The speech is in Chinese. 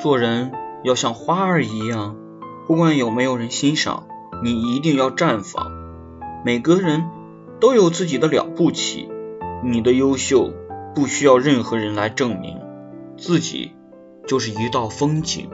做人要像花儿一样不管有没有人欣赏你一定要绽放。每个人都有自己的了不起你的优秀不需要任何人来证明自己就是一道风景。